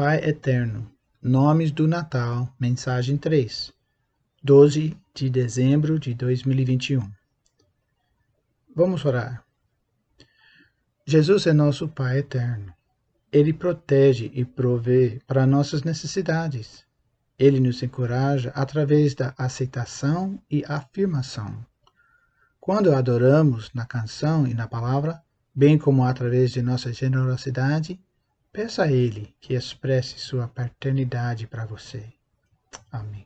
Pai Eterno, Nomes do Natal, mensagem 3, 12 de dezembro de 2021. Vamos orar. Jesus é nosso Pai Eterno. Ele protege e provê para nossas necessidades. Ele nos encoraja através da aceitação e afirmação. Quando adoramos na canção e na palavra, bem como através de nossa generosidade, peça a Ele que expresse sua paternidade para você. Amém.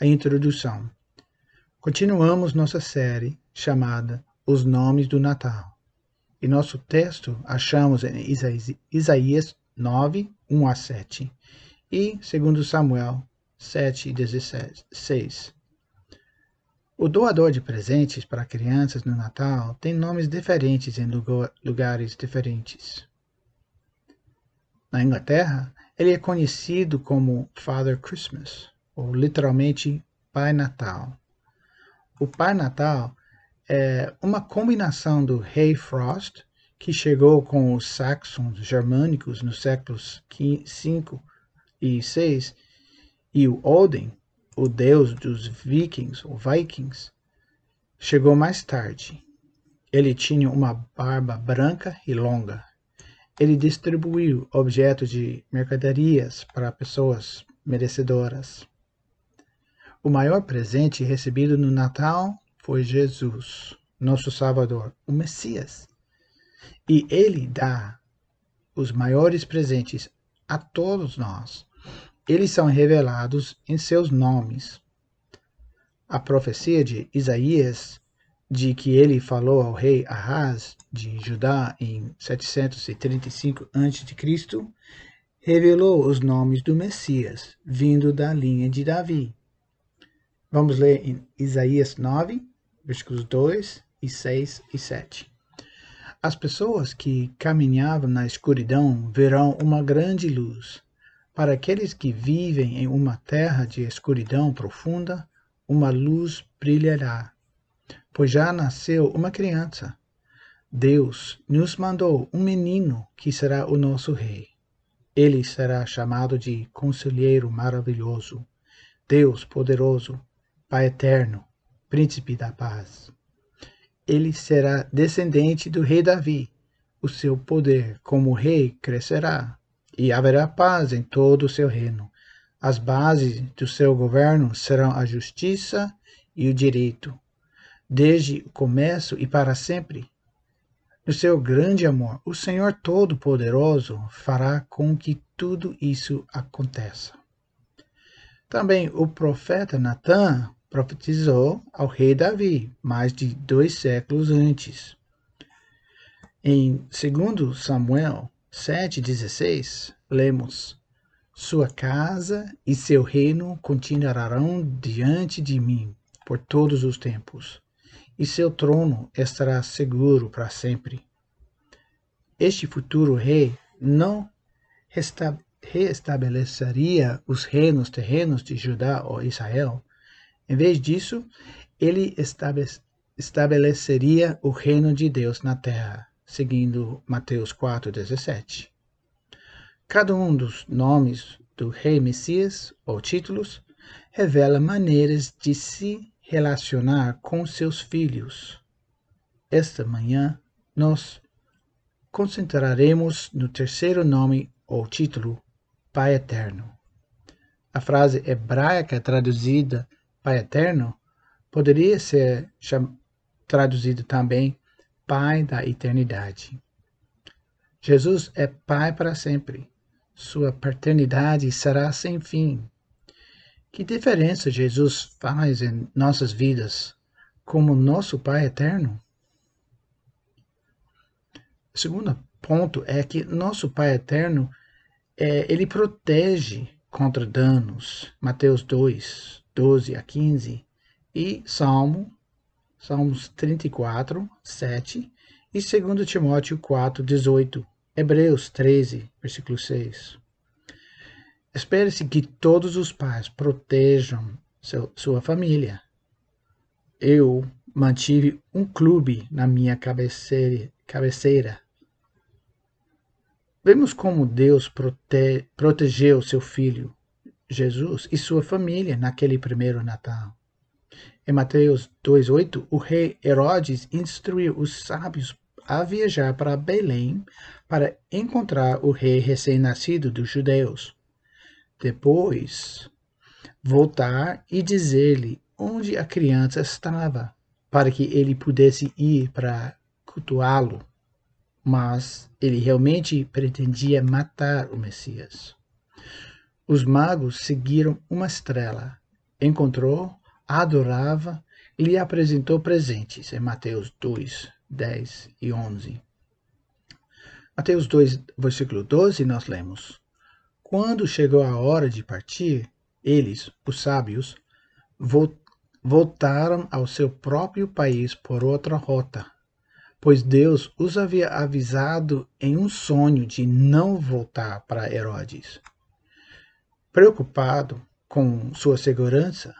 A introdução. Continuamos nossa série chamada Os Nomes do Natal. E nosso texto achamos em Isaías 9, 1 a 7 e 2 Samuel 7, 16. O doador de presentes para crianças no Natal tem nomes diferentes em lugares diferentes. Na Inglaterra, ele é conhecido como Father Christmas, ou literalmente Pai Natal. O Pai Natal é uma combinação do Rei Frost, que chegou com os saxons germânicos nos séculos V e VI, e o Odin, o deus dos vikings ou vikings, chegou mais tarde. Ele tinha uma barba branca e longa. Ele distribuiu objetos de mercadorias para pessoas merecedoras. O maior presente recebido no Natal foi Jesus, nosso Salvador, o Messias. E ele dá os maiores presentes a todos nós eles são revelados em seus nomes. A profecia de Isaías, de que ele falou ao rei Ahaz de Judá em 735 a.C., revelou os nomes do Messias, vindo da linha de Davi. Vamos ler em Isaías 9, versículos 2 e 6 e 7. As pessoas que caminhavam na escuridão verão uma grande luz. Para aqueles que vivem em uma terra de escuridão profunda, uma luz brilhará, pois já nasceu uma criança. Deus nos mandou um menino que será o nosso rei. Ele será chamado de Conselheiro Maravilhoso, Deus Poderoso, Pai Eterno, Príncipe da Paz. Ele será descendente do rei Davi. O seu poder como rei crescerá e haverá paz em todo o seu reino. As bases do seu governo serão a justiça e o direito, desde o começo e para sempre. No seu grande amor, o Senhor Todo-Poderoso fará com que tudo isso aconteça. Também o profeta Natan profetizou ao rei Davi, mais de dois séculos antes. Em 2 Samuel 7,16, lemos: Sua casa e seu reino continuarão diante de mim por todos os tempos, e seu trono estará seguro para sempre. Este futuro rei não reestabeleceria os reinos terrenos de Judá ou Israel. Em vez disso, ele estabeleceria o reino de Deus na terra seguindo Mateus 4,17. Cada um dos nomes do rei Messias, ou títulos, revela maneiras de se relacionar com seus filhos. Esta manhã, nós concentraremos no terceiro nome ou título, Pai Eterno. A frase hebraica traduzida Pai Eterno poderia ser traduzida também Pai da eternidade. Jesus é Pai para sempre. Sua paternidade será sem fim. Que diferença Jesus faz em nossas vidas como nosso Pai eterno? O segundo ponto é que nosso Pai eterno é, ele protege contra danos. Mateus 2, 12 a 15 e Salmo Salmos 34, 7 e 2 Timóteo 4, 18. Hebreus 13, versículo 6. Espere-se que todos os pais protejam seu, sua família. Eu mantive um clube na minha cabeceira, cabeceira. Vemos como Deus prote protegeu seu filho Jesus e sua família naquele primeiro Natal. Em Mateus 2,8, o rei Herodes instruiu os sábios a viajar para Belém para encontrar o rei recém-nascido dos judeus. Depois, voltar e dizer-lhe onde a criança estava, para que ele pudesse ir para cultuá-lo. Mas ele realmente pretendia matar o Messias. Os magos seguiram uma estrela. Encontrou, adorava e lhe apresentou presentes em Mateus 2, 10 e 11. Mateus 2, versículo 12, nós lemos: Quando chegou a hora de partir, eles, os sábios, voltaram ao seu próprio país por outra rota, pois Deus os havia avisado em um sonho de não voltar para Herodes. Preocupado com sua segurança,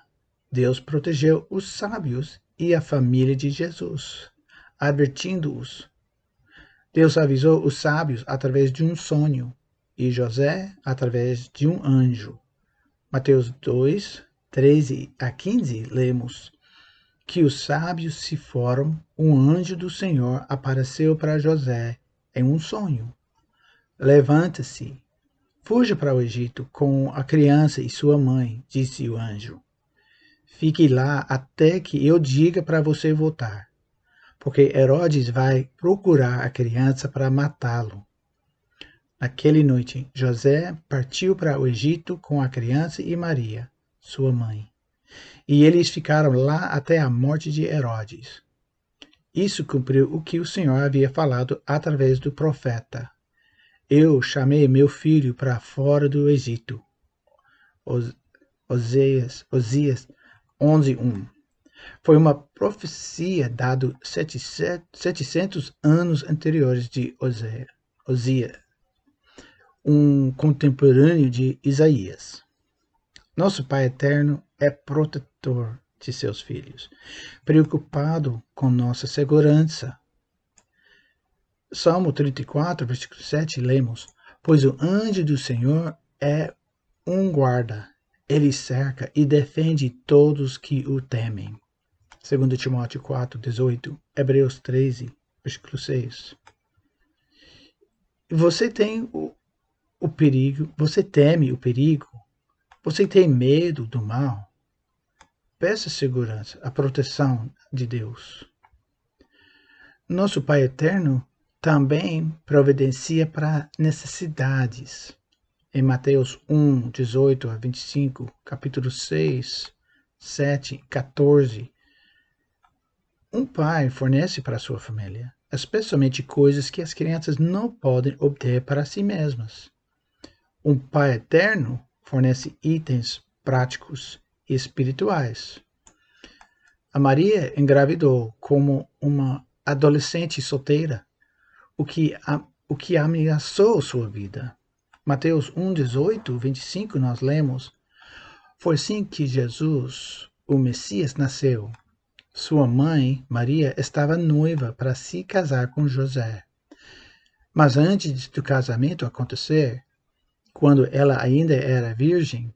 Deus protegeu os sábios e a família de Jesus advertindo-os. Deus avisou os sábios através de um sonho e José através de um anjo. Mateus 2, 13 a 15, lemos que os sábios se foram, um anjo do Senhor apareceu para José em um sonho. Levanta-se, fuja para o Egito com a criança e sua mãe, disse o anjo. Fique lá até que eu diga para você voltar porque Herodes vai procurar a criança para matá-lo. Naquela noite, José partiu para o Egito com a criança e Maria, sua mãe. E eles ficaram lá até a morte de Herodes. Isso cumpriu o que o Senhor havia falado através do profeta. Eu chamei meu filho para fora do Egito. Osias, Osias 11.1 foi uma profecia dada 700 anos anteriores de Osias, um contemporâneo de Isaías. Nosso Pai Eterno é protetor de seus filhos, preocupado com nossa segurança. Salmo 34, versículo 7, lemos: Pois o anjo do Senhor é um guarda, ele cerca e defende todos que o temem. 2 Timóteo 4, 18, Hebreus 13, versículo 6. Você tem o, o perigo, você teme o perigo, você tem medo do mal. Peça segurança, a proteção de Deus. Nosso Pai Eterno também providencia para necessidades. Em Mateus 1, 18 a 25, capítulo 6, 7, 14, um pai fornece para sua família, especialmente coisas que as crianças não podem obter para si mesmas. Um pai eterno fornece itens práticos e espirituais. A Maria engravidou como uma adolescente solteira, o que, o que ameaçou sua vida. Mateus 1, 18, 25, nós lemos: Foi assim que Jesus, o Messias, nasceu sua mãe, Maria, estava noiva para se casar com José. Mas antes do casamento acontecer, quando ela ainda era virgem,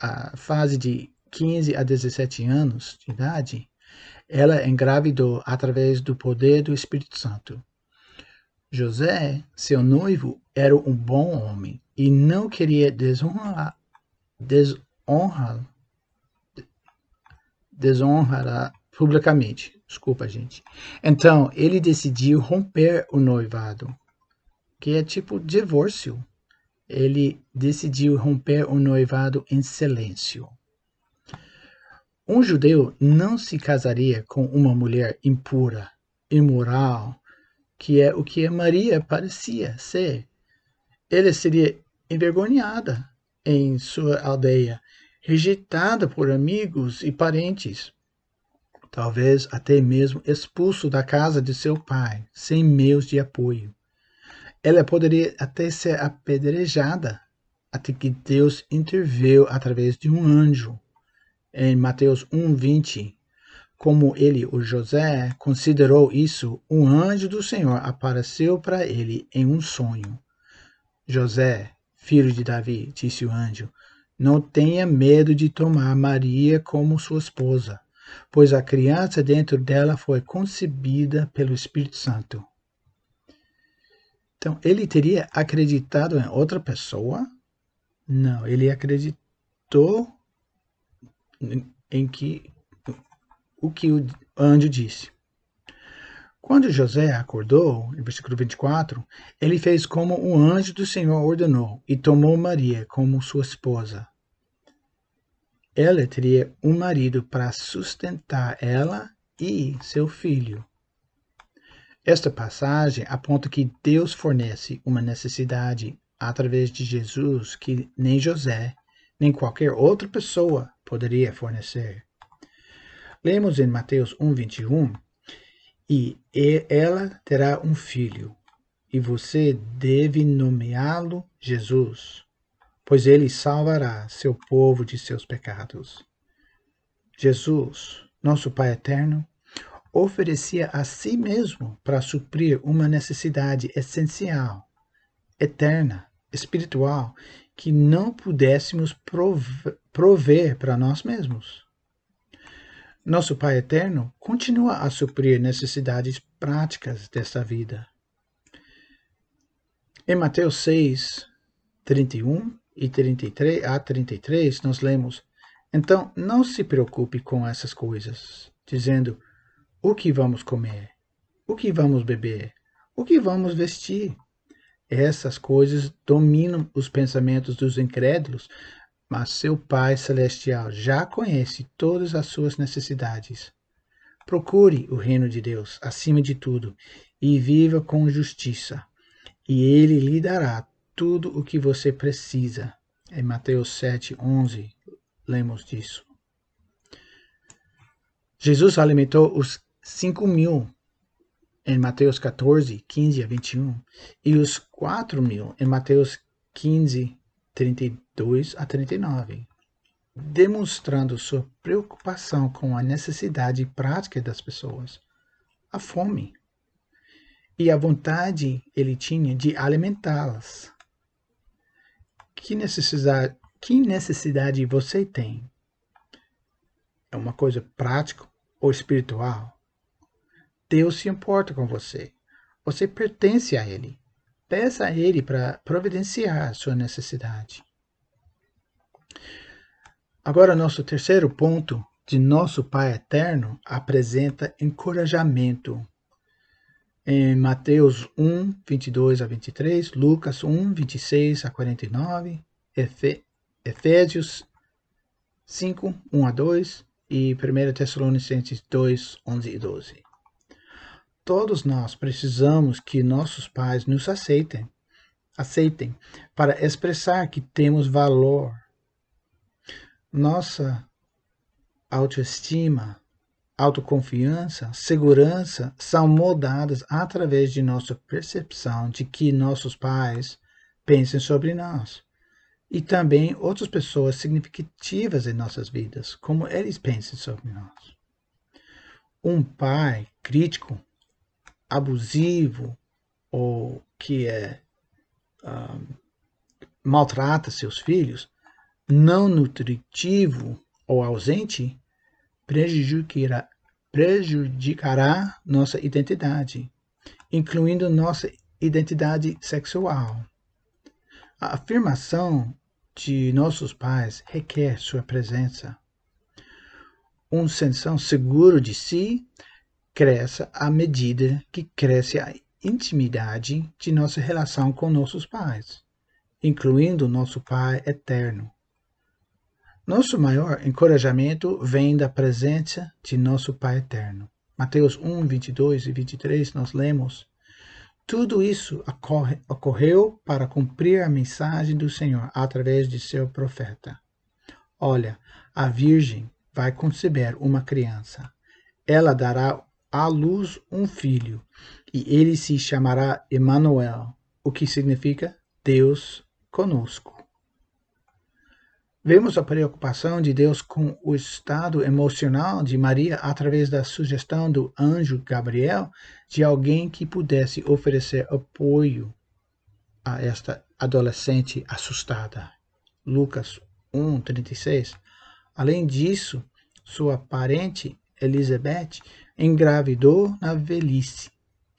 a fase de 15 a 17 anos de idade, ela engravidou através do poder do Espírito Santo. José, seu noivo, era um bom homem e não queria desonrar, desonrar desonrará publicamente. Desculpa, gente. Então, ele decidiu romper o noivado, que é tipo divórcio. Ele decidiu romper o noivado em silêncio. Um judeu não se casaria com uma mulher impura, imoral, que é o que Maria parecia ser. Ele seria envergonhada em sua aldeia rejeitada por amigos e parentes, talvez até mesmo expulso da casa de seu pai, sem meios de apoio. Ela poderia até ser apedrejada, até que Deus interveio através de um anjo. Em Mateus 1:20, como ele, o José, considerou isso, um anjo do Senhor apareceu para ele em um sonho, José, filho de Davi, disse o anjo, não tenha medo de tomar Maria como sua esposa, pois a criança dentro dela foi concebida pelo Espírito Santo. Então, ele teria acreditado em outra pessoa? Não, ele acreditou em que o que o anjo disse. Quando José acordou, no versículo 24, ele fez como o anjo do Senhor ordenou e tomou Maria como sua esposa. Ela teria um marido para sustentar ela e seu filho. Esta passagem aponta que Deus fornece uma necessidade através de Jesus que nem José, nem qualquer outra pessoa poderia fornecer. Lemos em Mateus 1, 21, e ela terá um filho, e você deve nomeá-lo Jesus, pois ele salvará seu povo de seus pecados. Jesus, nosso Pai eterno, oferecia a si mesmo para suprir uma necessidade essencial, eterna, espiritual, que não pudéssemos prover para nós mesmos. Nosso Pai Eterno continua a suprir necessidades práticas desta vida. Em Mateus 6, 31 e 33 a 33, nós lemos: Então não se preocupe com essas coisas, dizendo: O que vamos comer? O que vamos beber? O que vamos vestir? Essas coisas dominam os pensamentos dos incrédulos, mas seu Pai Celestial já conhece todas as suas necessidades. Procure o reino de Deus acima de tudo e viva com justiça, e ele lhe dará tudo o que você precisa. Em Mateus 7, 11, lemos disso. Jesus alimentou os cinco mil em Mateus 14, 15 a 21, e os quatro mil em Mateus 15, 32 a 39, demonstrando sua preocupação com a necessidade prática das pessoas, a fome, e a vontade ele tinha de alimentá-las. Que necessidade, que necessidade você tem? É uma coisa prática ou espiritual? Deus se importa com você. Você pertence a Ele. Peça a Ele para providenciar a sua necessidade. Agora, nosso terceiro ponto de nosso Pai Eterno apresenta encorajamento. Em Mateus 1, 22 a 23, Lucas 1, 26 a 49, Efésios 5, 1 a 2 e 1 Tessalonicenses 2, 11 e 12. Todos nós precisamos que nossos pais nos aceitem, aceitem para expressar que temos valor. Nossa autoestima, autoconfiança, segurança são moldadas através de nossa percepção de que nossos pais pensem sobre nós e também outras pessoas significativas em nossas vidas, como eles pensam sobre nós. Um pai crítico abusivo ou que é um, maltrata seus filhos, não nutritivo ou ausente, prejudicará, prejudicará nossa identidade, incluindo nossa identidade sexual. A afirmação de nossos pais requer sua presença. Um sensação seguro de si cresça à medida que cresce a intimidade de nossa relação com nossos pais, incluindo nosso Pai eterno. Nosso maior encorajamento vem da presença de nosso Pai eterno. Mateus 1, 22 e 23, nós lemos: Tudo isso ocorre, ocorreu para cumprir a mensagem do Senhor através de seu profeta. Olha, a Virgem vai conceber uma criança. Ela dará à luz um filho, e ele se chamará Emanuel, o que significa Deus conosco. Vemos a preocupação de Deus com o estado emocional de Maria através da sugestão do anjo Gabriel de alguém que pudesse oferecer apoio. a esta adolescente assustada. Lucas 1, 36. Além disso, sua parente Elizabeth engravidou na velhice.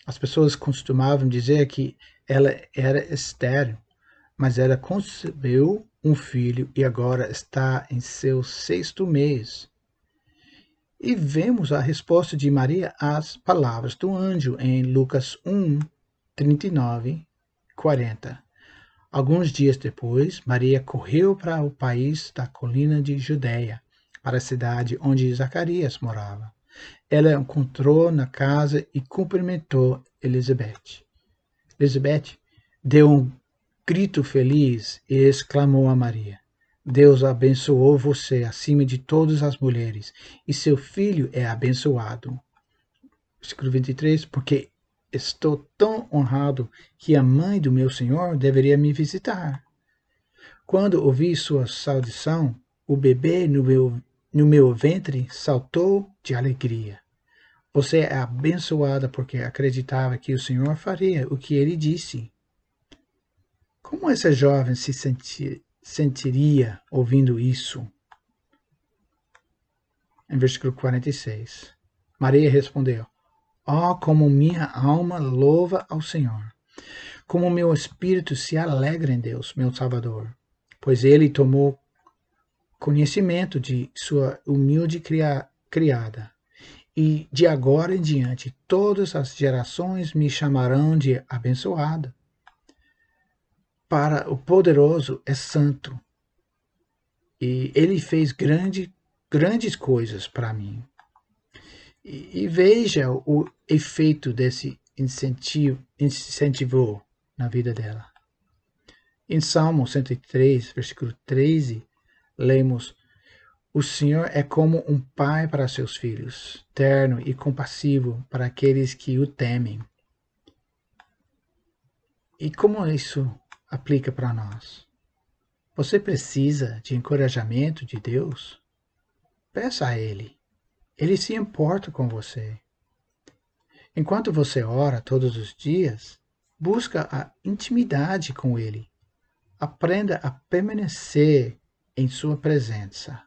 As pessoas costumavam dizer que ela era estéril, mas ela concebeu um filho e agora está em seu sexto mês. E vemos a resposta de Maria às palavras do anjo em Lucas 1, 39, 40. Alguns dias depois, Maria correu para o país da colina de Judeia, para a cidade onde Zacarias morava. Ela encontrou na casa e cumprimentou Elizabeth. Elizabeth deu um grito feliz e exclamou a Maria: Deus abençoou você acima de todas as mulheres, e seu filho é abençoado. Versículo 23, porque estou tão honrado que a mãe do meu Senhor deveria me visitar. Quando ouvi sua saudação, o bebê no meu, no meu ventre saltou de alegria. Você é abençoada porque acreditava que o Senhor faria o que ele disse. Como essa jovem se sentir, sentiria ouvindo isso? Em versículo 46, Maria respondeu: Oh, como minha alma louva ao Senhor! Como meu espírito se alegra em Deus, meu Salvador, pois ele tomou conhecimento de sua humilde criada. E de agora em diante, todas as gerações me chamarão de abençoada para o poderoso é santo. E ele fez grande, grandes coisas para mim. E, e, veja o efeito desse incentivo, incentivo na vida dela. Em Salmo 103, versículo 13, lemos: O Senhor é como um pai para seus filhos, terno e compassivo para aqueles que o temem. E como isso aplica para nós. Você precisa de encorajamento de Deus? Peça a Ele. Ele se importa com você. Enquanto você ora todos os dias, busca a intimidade com Ele. Aprenda a permanecer em Sua presença.